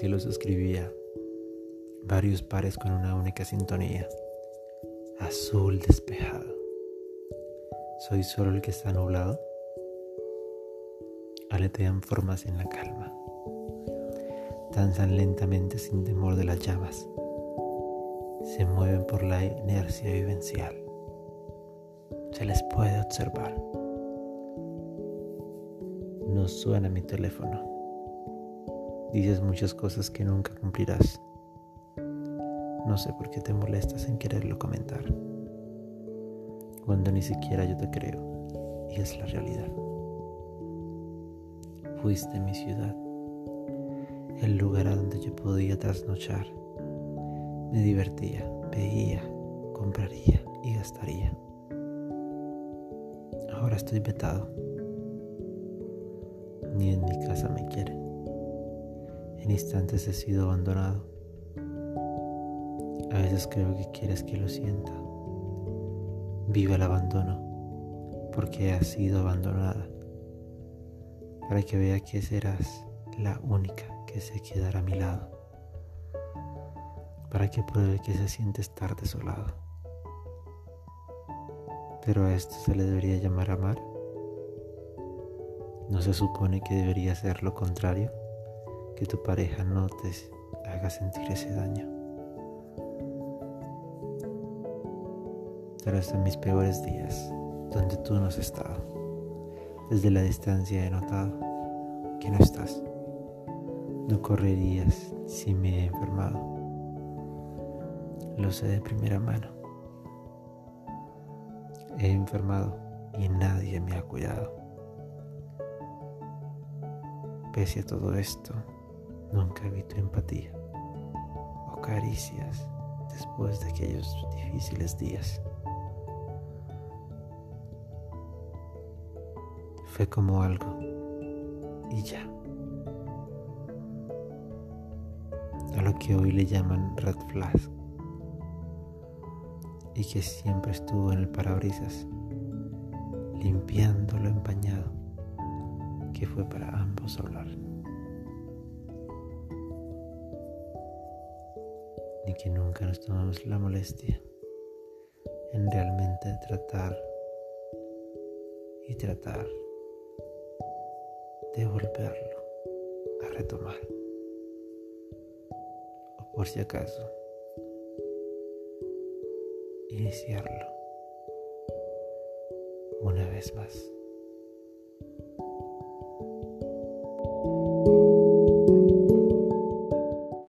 cielo se escribía varios pares con una única sintonía, azul despejado. ¿Soy solo el que está nublado? Aletean formas en la calma, danzan lentamente sin temor de las llamas, se mueven por la inercia vivencial, se les puede observar. No suena mi teléfono. Dices muchas cosas que nunca cumplirás. No sé por qué te molestas en quererlo comentar. Cuando ni siquiera yo te creo. Y es la realidad. Fuiste mi ciudad. El lugar a donde yo podía trasnochar. Me divertía, veía, compraría y gastaría. Ahora estoy vetado. Ni en mi casa me quieren en instantes he sido abandonado. A veces creo que quieres que lo sienta. Viva el abandono, porque has sido abandonada, para que vea que serás la única que se quedará a mi lado, para que pruebe que se siente estar desolado. Pero a esto se le debería llamar amar. ¿No se supone que debería ser lo contrario? Que tu pareja no te haga sentir ese daño. Pero hasta mis peores días, donde tú no has estado, desde la distancia he notado que no estás. No correrías si me he enfermado. Lo sé de primera mano. He enfermado y nadie me ha cuidado. Pese a todo esto, Nunca vi tu empatía o caricias después de aquellos difíciles días. Fue como algo y ya. A lo que hoy le llaman red flag y que siempre estuvo en el parabrisas limpiando lo empañado que fue para ambos hablar. Ni que nunca nos tomamos la molestia en realmente tratar y tratar de volverlo a retomar. O por si acaso, iniciarlo una vez más.